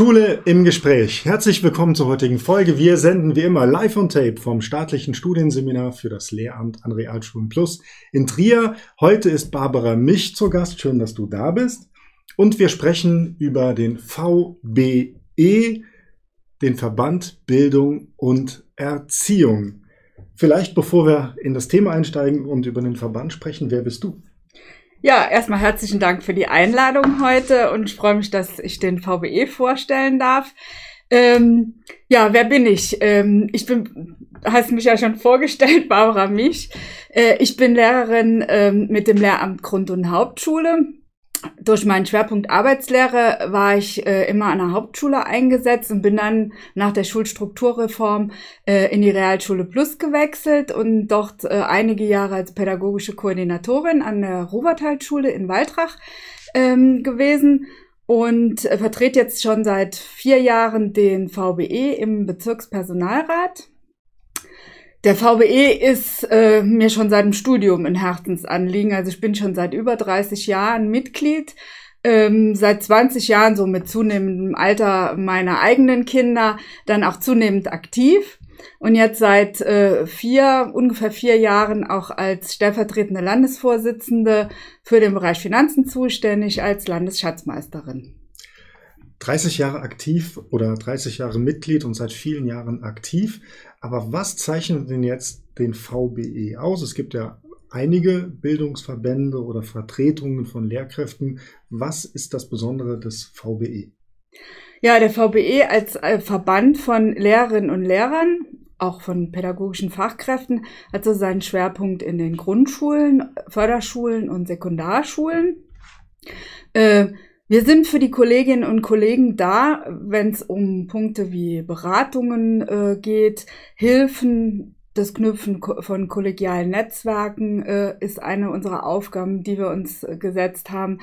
Schule im Gespräch. Herzlich willkommen zur heutigen Folge. Wir senden wie immer live on tape vom staatlichen Studienseminar für das Lehramt an Realschulen Plus in Trier. Heute ist Barbara Mich zu Gast. Schön, dass du da bist. Und wir sprechen über den VBE, den Verband Bildung und Erziehung. Vielleicht bevor wir in das Thema einsteigen und über den Verband sprechen, wer bist du? Ja, erstmal herzlichen Dank für die Einladung heute und ich freue mich, dass ich den VBE vorstellen darf. Ähm, ja, wer bin ich? Ähm, ich bin, hast mich ja schon vorgestellt, Barbara Mich. Äh, ich bin Lehrerin ähm, mit dem Lehramt Grund- und Hauptschule durch meinen Schwerpunkt Arbeitslehre war ich äh, immer an der Hauptschule eingesetzt und bin dann nach der Schulstrukturreform äh, in die Realschule Plus gewechselt und dort äh, einige Jahre als pädagogische Koordinatorin an der Rubertalschule in Waldrach ähm, gewesen und äh, vertrete jetzt schon seit vier Jahren den VBE im Bezirkspersonalrat. Der VBE ist äh, mir schon seit dem Studium ein Herzensanliegen. Also ich bin schon seit über 30 Jahren Mitglied. Ähm, seit 20 Jahren so mit zunehmendem Alter meiner eigenen Kinder dann auch zunehmend aktiv und jetzt seit äh, vier, ungefähr vier Jahren auch als stellvertretende Landesvorsitzende für den Bereich Finanzen zuständig als Landesschatzmeisterin. 30 Jahre aktiv oder 30 Jahre Mitglied und seit vielen Jahren aktiv. Aber was zeichnet denn jetzt den VBE aus? Es gibt ja einige Bildungsverbände oder Vertretungen von Lehrkräften. Was ist das Besondere des VBE? Ja, der VBE als äh, Verband von Lehrerinnen und Lehrern, auch von pädagogischen Fachkräften, hat so seinen Schwerpunkt in den Grundschulen, Förderschulen und Sekundarschulen. Äh, wir sind für die Kolleginnen und Kollegen da, wenn es um Punkte wie Beratungen äh, geht, Hilfen, das Knüpfen von kollegialen Netzwerken äh, ist eine unserer Aufgaben, die wir uns äh, gesetzt haben.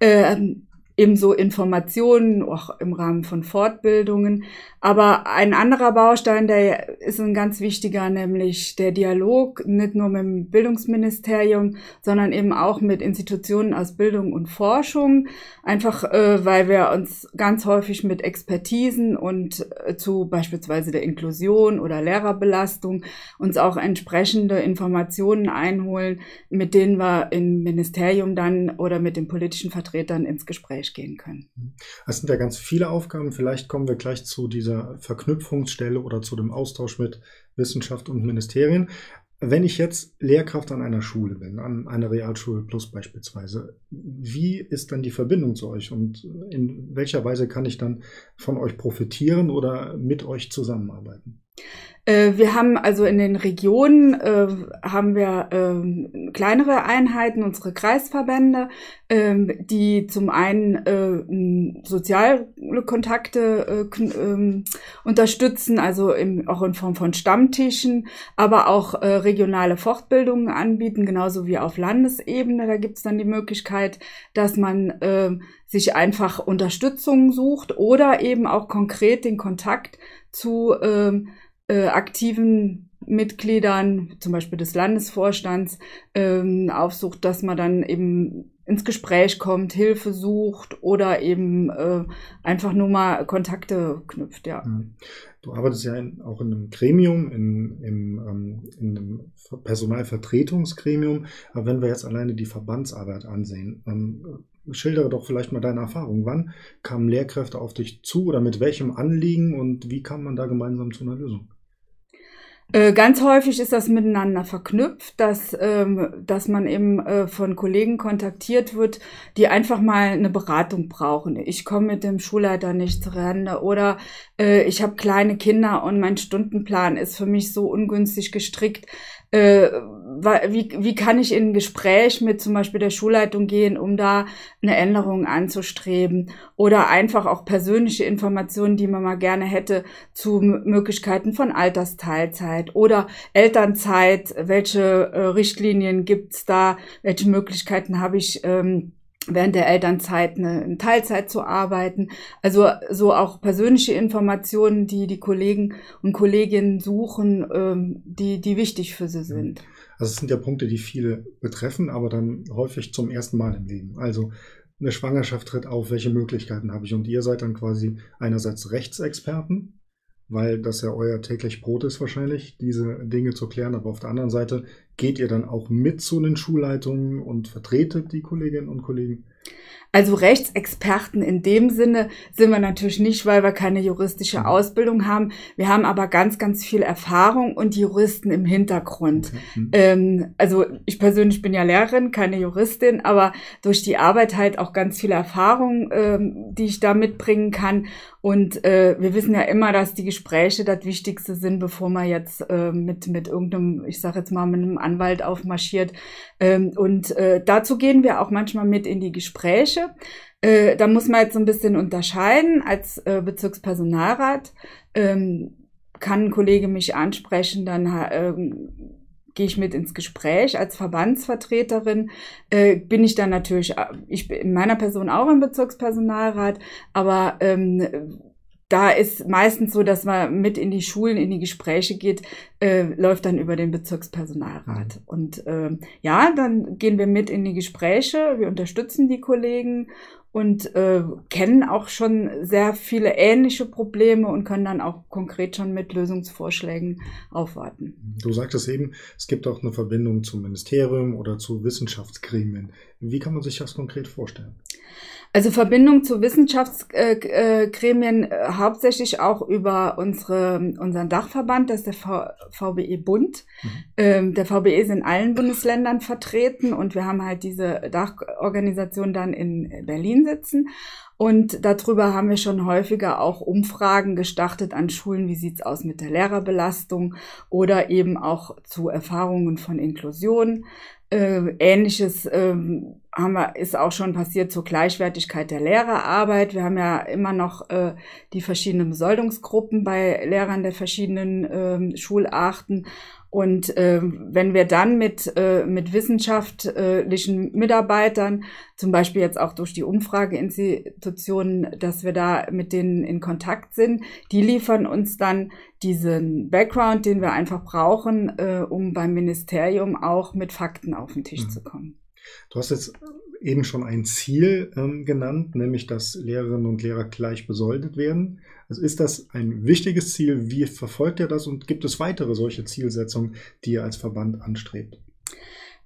Ähm, ebenso Informationen, auch im Rahmen von Fortbildungen. Aber ein anderer Baustein, der ist ein ganz wichtiger, nämlich der Dialog, nicht nur mit dem Bildungsministerium, sondern eben auch mit Institutionen aus Bildung und Forschung. Einfach, äh, weil wir uns ganz häufig mit Expertisen und äh, zu beispielsweise der Inklusion oder Lehrerbelastung uns auch entsprechende Informationen einholen, mit denen wir im Ministerium dann oder mit den politischen Vertretern ins Gespräch gehen können. Es sind ja ganz viele Aufgaben. Vielleicht kommen wir gleich zu dieser Verknüpfungsstelle oder zu dem Austausch mit Wissenschaft und Ministerien. Wenn ich jetzt Lehrkraft an einer Schule bin, an einer Realschule Plus beispielsweise, wie ist dann die Verbindung zu euch und in welcher Weise kann ich dann von euch profitieren oder mit euch zusammenarbeiten? Äh, wir haben also in den Regionen äh, haben wir äh, kleinere Einheiten, unsere Kreisverbände, ähm, die zum einen äh, soziale Kontakte äh, ähm, unterstützen, also im, auch in Form von Stammtischen, aber auch äh, regionale Fortbildungen anbieten, genauso wie auf Landesebene. Da gibt es dann die Möglichkeit, dass man ähm, sich einfach Unterstützung sucht oder eben auch konkret den Kontakt zu ähm, äh, aktiven Mitgliedern, zum Beispiel des Landesvorstands, ähm, aufsucht, dass man dann eben ins Gespräch kommt, Hilfe sucht oder eben äh, einfach nur mal Kontakte knüpft, ja. Mhm. Du arbeitest ja in, auch in einem Gremium, in, in, ähm, in einem Personalvertretungsgremium. Aber wenn wir jetzt alleine die Verbandsarbeit ansehen, ähm, schildere doch vielleicht mal deine Erfahrung. Wann kamen Lehrkräfte auf dich zu oder mit welchem Anliegen und wie kam man da gemeinsam zu einer Lösung? Äh, ganz häufig ist das miteinander verknüpft, dass, ähm, dass man eben äh, von Kollegen kontaktiert wird, die einfach mal eine Beratung brauchen. Ich komme mit dem Schulleiter nicht zurande oder äh, ich habe kleine Kinder und mein Stundenplan ist für mich so ungünstig gestrickt, äh, wie, wie kann ich in ein Gespräch mit zum Beispiel der Schulleitung gehen, um da eine Änderung anzustreben? Oder einfach auch persönliche Informationen, die man mal gerne hätte zu Möglichkeiten von Altersteilzeit oder Elternzeit, welche äh, Richtlinien gibt's da, welche Möglichkeiten habe ich, ähm, während der Elternzeit eine, eine Teilzeit zu arbeiten. Also so auch persönliche Informationen, die die Kollegen und Kolleginnen suchen, ähm, die, die wichtig für sie sind. Also es sind ja Punkte, die viele betreffen, aber dann häufig zum ersten Mal im Leben. Also eine Schwangerschaft tritt auf, welche Möglichkeiten habe ich? Und ihr seid dann quasi einerseits Rechtsexperten, weil das ja euer täglich Brot ist wahrscheinlich, diese Dinge zu klären. Aber auf der anderen Seite geht ihr dann auch mit zu den Schulleitungen und vertretet die Kolleginnen und Kollegen? Also Rechtsexperten in dem Sinne sind wir natürlich nicht, weil wir keine juristische mhm. Ausbildung haben. Wir haben aber ganz, ganz viel Erfahrung und Juristen im Hintergrund. Mhm. Ähm, also ich persönlich bin ja Lehrerin, keine Juristin, aber durch die Arbeit halt auch ganz viel Erfahrung, ähm, die ich da mitbringen kann. Und äh, wir wissen ja immer, dass die Gespräche das Wichtigste sind, bevor man jetzt äh, mit, mit irgendeinem, ich sage jetzt mal, mit einem Anwalt aufmarschiert. Ähm, und äh, dazu gehen wir auch manchmal mit in die Gespräche. Äh, da muss man jetzt so ein bisschen unterscheiden. Als äh, Bezirkspersonalrat ähm, kann ein Kollege mich ansprechen, dann äh, gehe ich mit ins Gespräch. Als Verbandsvertreterin äh, bin ich dann natürlich, äh, ich bin in meiner Person auch im Bezirkspersonalrat, aber ähm, da ist meistens so, dass man mit in die Schulen, in die Gespräche geht, äh, läuft dann über den Bezirkspersonalrat. Mhm. Und äh, ja, dann gehen wir mit in die Gespräche, wir unterstützen die Kollegen und äh, kennen auch schon sehr viele ähnliche Probleme und können dann auch konkret schon mit Lösungsvorschlägen aufwarten. Du sagtest eben, es gibt auch eine Verbindung zum Ministerium oder zu Wissenschaftsgremien. Wie kann man sich das konkret vorstellen? Also Verbindung zu Wissenschaftsgremien äh, hauptsächlich auch über unsere, unseren Dachverband, das ist der v VBE Bund. Mhm. Ähm, der VBE ist in allen Bundesländern vertreten und wir haben halt diese Dachorganisation dann in Berlin sitzen. Und darüber haben wir schon häufiger auch Umfragen gestartet an Schulen, wie sieht's aus mit der Lehrerbelastung oder eben auch zu Erfahrungen von Inklusion. Äh, Ähnliches ähm, haben wir, ist auch schon passiert zur Gleichwertigkeit der Lehrerarbeit. Wir haben ja immer noch äh, die verschiedenen Besoldungsgruppen bei Lehrern der verschiedenen ähm, Schularten. Und äh, wenn wir dann mit, äh, mit wissenschaftlichen Mitarbeitern, zum Beispiel jetzt auch durch die Umfrageinstitutionen, dass wir da mit denen in Kontakt sind, die liefern uns dann diesen Background, den wir einfach brauchen, äh, um beim Ministerium auch mit Fakten auf den Tisch mhm. zu kommen. Du hast jetzt eben schon ein Ziel ähm, genannt, nämlich dass Lehrerinnen und Lehrer gleich besoldet werden. Also ist das ein wichtiges Ziel? Wie verfolgt ihr das und gibt es weitere solche Zielsetzungen, die ihr als Verband anstrebt?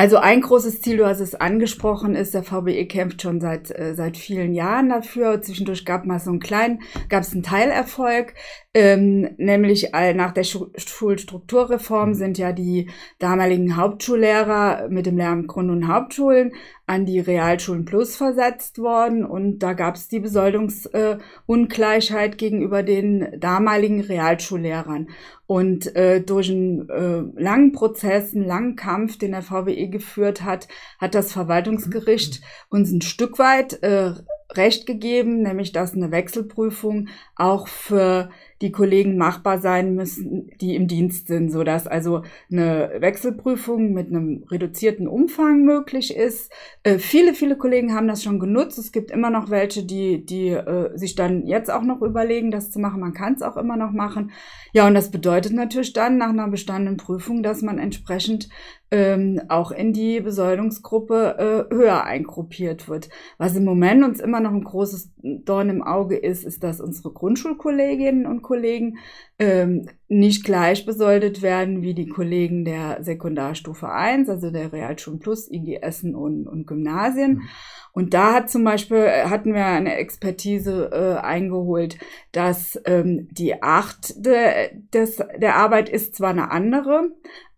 Also ein großes Ziel, du hast es angesprochen, ist, der VBE kämpft schon seit, äh, seit vielen Jahren dafür. Zwischendurch gab mal so einen kleinen, gab es einen Teilerfolg, ähm, nämlich nach der Schulstrukturreform sind ja die damaligen Hauptschullehrer mit dem Lehramt Grund- und Hauptschulen an die Realschulen Plus versetzt worden. Und da gab es die Besoldungsungleichheit äh, gegenüber den damaligen Realschullehrern. Und äh, durch einen äh, langen Prozess, einen langen Kampf, den der VWE geführt hat, hat das Verwaltungsgericht uns ein Stück weit äh, Recht gegeben, nämlich dass eine Wechselprüfung auch für die Kollegen machbar sein müssen, die im Dienst sind, so dass also eine Wechselprüfung mit einem reduzierten Umfang möglich ist. Äh, viele, viele Kollegen haben das schon genutzt. Es gibt immer noch welche, die, die äh, sich dann jetzt auch noch überlegen, das zu machen. Man kann es auch immer noch machen. Ja, und das bedeutet natürlich dann nach einer bestandenen Prüfung, dass man entsprechend ähm, auch in die Besoldungsgruppe äh, höher eingruppiert wird. Was im Moment uns immer noch ein großes Dorn im Auge ist, ist, dass unsere Grundschulkolleginnen und Kollegen ähm, nicht gleich besoldet werden wie die Kollegen der Sekundarstufe 1, also der Realschulen Plus, IG Essen und, und Gymnasien. Mhm. Und da hat zum Beispiel, äh, hatten wir eine Expertise äh, eingeholt, dass ähm, die Art de, des, der Arbeit ist zwar eine andere,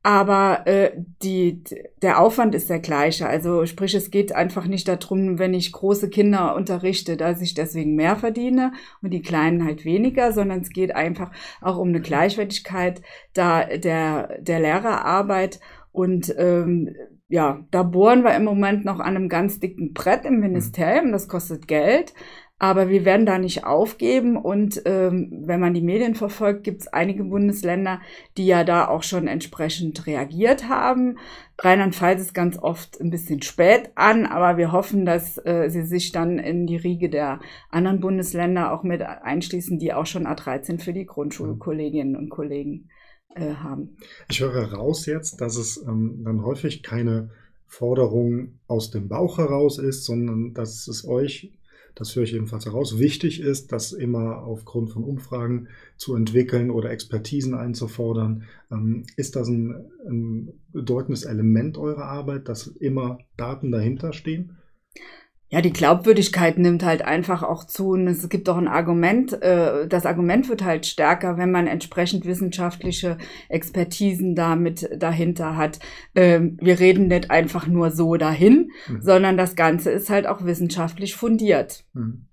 aber äh, die, der Aufwand ist der gleiche. Also sprich, es geht einfach nicht darum, wenn ich große Kinder unterrichte, dass ich deswegen mehr verdiene und die Kleinen halt weniger, sondern es geht einfach auch um eine Gleichwertigkeit da der, der Lehrerarbeit. Und ähm, ja, da bohren wir im Moment noch an einem ganz dicken Brett im Ministerium. Das kostet Geld. Aber wir werden da nicht aufgeben. Und ähm, wenn man die Medien verfolgt, gibt es einige Bundesländer, die ja da auch schon entsprechend reagiert haben. Rheinland-Pfalz ist ganz oft ein bisschen spät an, aber wir hoffen, dass äh, sie sich dann in die Riege der anderen Bundesländer auch mit einschließen, die auch schon A13 für die Grundschulkolleginnen und Kollegen äh, haben. Ich höre raus jetzt, dass es ähm, dann häufig keine Forderung aus dem Bauch heraus ist, sondern dass es euch, das höre ich jedenfalls heraus, wichtig ist, das immer aufgrund von Umfragen zu entwickeln oder Expertisen einzufordern. Ähm, ist das ein, ein bedeutendes Element eurer Arbeit, dass immer Daten dahinter stehen? Ja, die Glaubwürdigkeit nimmt halt einfach auch zu und es gibt auch ein Argument, äh, das Argument wird halt stärker, wenn man entsprechend wissenschaftliche Expertisen damit dahinter hat. Ähm, wir reden nicht einfach nur so dahin, mhm. sondern das Ganze ist halt auch wissenschaftlich fundiert. Mhm.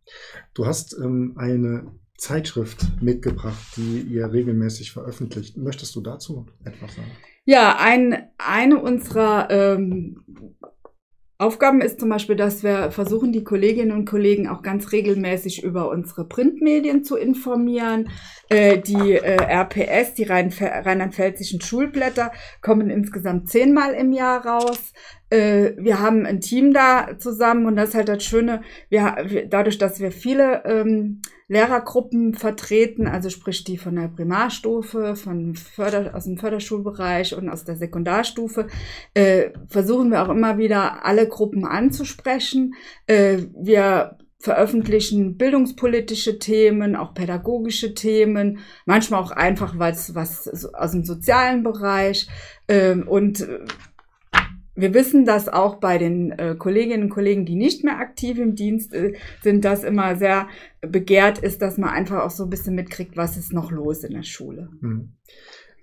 Du hast ähm, eine Zeitschrift mitgebracht, die ihr regelmäßig veröffentlicht. Möchtest du dazu etwas sagen? Ja, ein, eine unserer ähm, Aufgaben ist zum Beispiel, dass wir versuchen, die Kolleginnen und Kollegen auch ganz regelmäßig über unsere Printmedien zu informieren. Äh, die äh, RPS, die rheinland-pfälzischen Schulblätter, kommen insgesamt zehnmal im Jahr raus. Äh, wir haben ein Team da zusammen und das ist halt das Schöne, wir, dadurch, dass wir viele ähm, Lehrergruppen vertreten, also sprich die von der Primarstufe, von Förder, aus dem Förderschulbereich und aus der Sekundarstufe, äh, versuchen wir auch immer wieder alle Gruppen anzusprechen. Äh, wir veröffentlichen bildungspolitische Themen, auch pädagogische Themen, manchmal auch einfach was, was aus dem sozialen Bereich. Ähm, und wir wissen, dass auch bei den äh, Kolleginnen und Kollegen, die nicht mehr aktiv im Dienst äh, sind, das immer sehr begehrt ist, dass man einfach auch so ein bisschen mitkriegt, was ist noch los in der Schule. Mhm.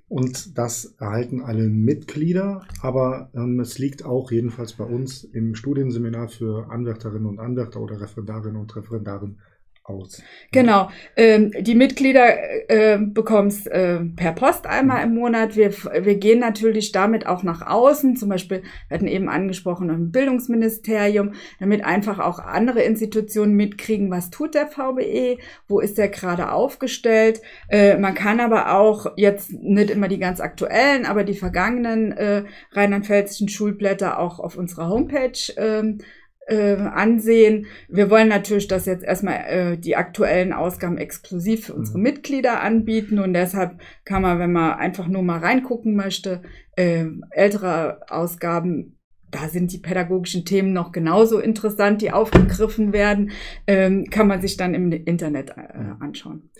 Und das erhalten alle Mitglieder, aber ähm, es liegt auch jedenfalls bei uns im Studienseminar für Anwärterinnen und Anwärter oder Referendarinnen und Referendaren aus. Genau. Ähm, die Mitglieder äh, bekommst äh, per Post einmal im Monat. Wir, wir gehen natürlich damit auch nach außen. Zum Beispiel, wir hatten eben angesprochen, im Bildungsministerium, damit einfach auch andere Institutionen mitkriegen, was tut der VBE, wo ist der gerade aufgestellt. Äh, man kann aber auch jetzt nicht immer die ganz aktuellen, aber die vergangenen äh, rheinland-pfälzischen Schulblätter auch auf unserer Homepage ähm, äh, ansehen. Wir wollen natürlich, dass jetzt erstmal äh, die aktuellen Ausgaben exklusiv für unsere mhm. Mitglieder anbieten und deshalb kann man, wenn man einfach nur mal reingucken möchte, äh, ältere Ausgaben da sind die pädagogischen Themen noch genauso interessant, die aufgegriffen werden, ähm, kann man sich dann im Internet äh, anschauen.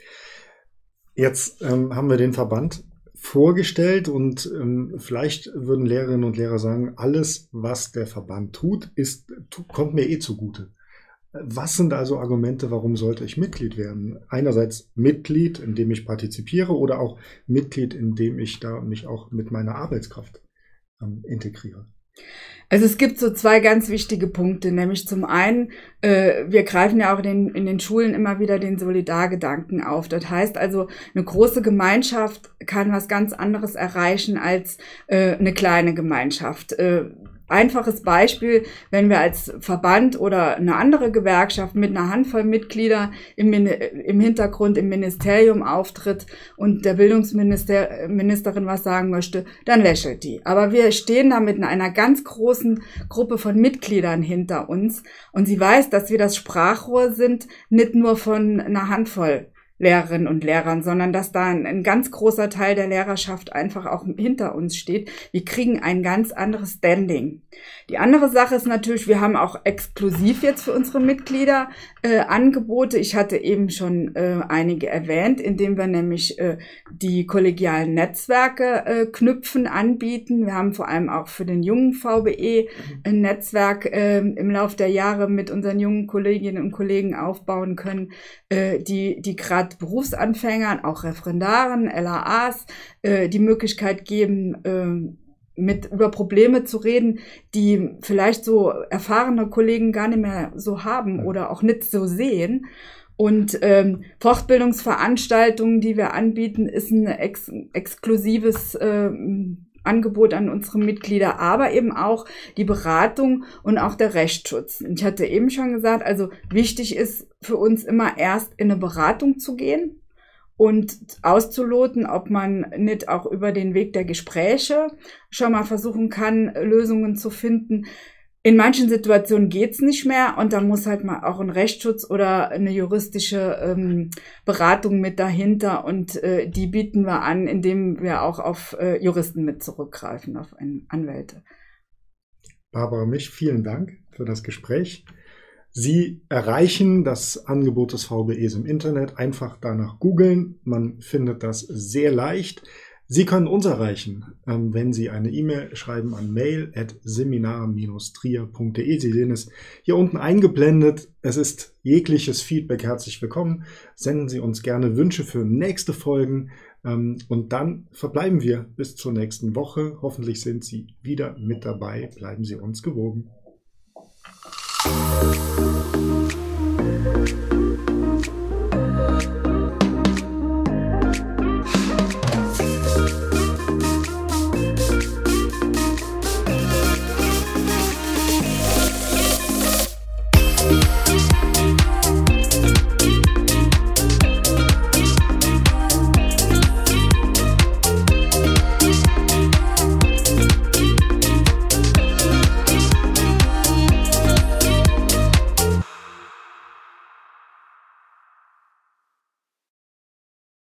Jetzt ähm, haben wir den Verband vorgestellt und ähm, vielleicht würden Lehrerinnen und Lehrer sagen, alles, was der Verband tut, ist, kommt mir eh zugute. Was sind also Argumente, warum sollte ich Mitglied werden? Einerseits Mitglied, indem ich partizipiere oder auch Mitglied, indem ich da mich auch mit meiner Arbeitskraft ähm, integriere. Also es gibt so zwei ganz wichtige Punkte, nämlich zum einen, äh, wir greifen ja auch den, in den Schulen immer wieder den Solidargedanken auf. Das heißt also, eine große Gemeinschaft kann was ganz anderes erreichen als äh, eine kleine Gemeinschaft. Äh, einfaches Beispiel, wenn wir als Verband oder eine andere Gewerkschaft mit einer Handvoll Mitglieder im, im Hintergrund im Ministerium auftritt und der Bildungsministerin was sagen möchte, dann lächelt die. Aber wir stehen da mit einer ganz großen Gruppe von Mitgliedern hinter uns und sie weiß, dass wir das Sprachrohr sind, nicht nur von einer Handvoll Lehrerinnen und Lehrern, sondern dass da ein, ein, ganz großer Teil der Lehrerschaft einfach auch hinter uns steht. Wir kriegen ein ganz anderes Standing. Die andere Sache ist natürlich, wir haben auch exklusiv jetzt für unsere Mitglieder äh, Angebote. Ich hatte eben schon äh, einige erwähnt, indem wir nämlich äh, die kollegialen Netzwerke äh, knüpfen, anbieten. Wir haben vor allem auch für den jungen VBE ein Netzwerk äh, im Laufe der Jahre mit unseren jungen Kolleginnen und Kollegen aufbauen können, äh, die, die gerade Berufsanfängern, auch Referendaren, LAAs, äh, die Möglichkeit geben, äh, mit über Probleme zu reden, die vielleicht so erfahrene Kollegen gar nicht mehr so haben oder auch nicht so sehen. Und ähm, Fortbildungsveranstaltungen, die wir anbieten, ist ein ex exklusives ähm, Angebot an unsere Mitglieder, aber eben auch die Beratung und auch der Rechtsschutz. Ich hatte eben schon gesagt, also wichtig ist für uns immer erst in eine Beratung zu gehen und auszuloten, ob man nicht auch über den Weg der Gespräche schon mal versuchen kann, Lösungen zu finden. In manchen Situationen geht's nicht mehr und da muss halt mal auch ein Rechtsschutz oder eine juristische ähm, Beratung mit dahinter und äh, die bieten wir an, indem wir auch auf äh, Juristen mit zurückgreifen, auf Anwälte. Barbara Mich, vielen Dank für das Gespräch. Sie erreichen das Angebot des VBEs im Internet. Einfach danach googeln. Man findet das sehr leicht. Sie können uns erreichen, ähm, wenn Sie eine E-Mail schreiben an mail.seminar-trier.de. Sie sehen es hier unten eingeblendet. Es ist jegliches Feedback herzlich willkommen. Senden Sie uns gerne Wünsche für nächste Folgen. Ähm, und dann verbleiben wir bis zur nächsten Woche. Hoffentlich sind Sie wieder mit dabei. Bleiben Sie uns gewogen.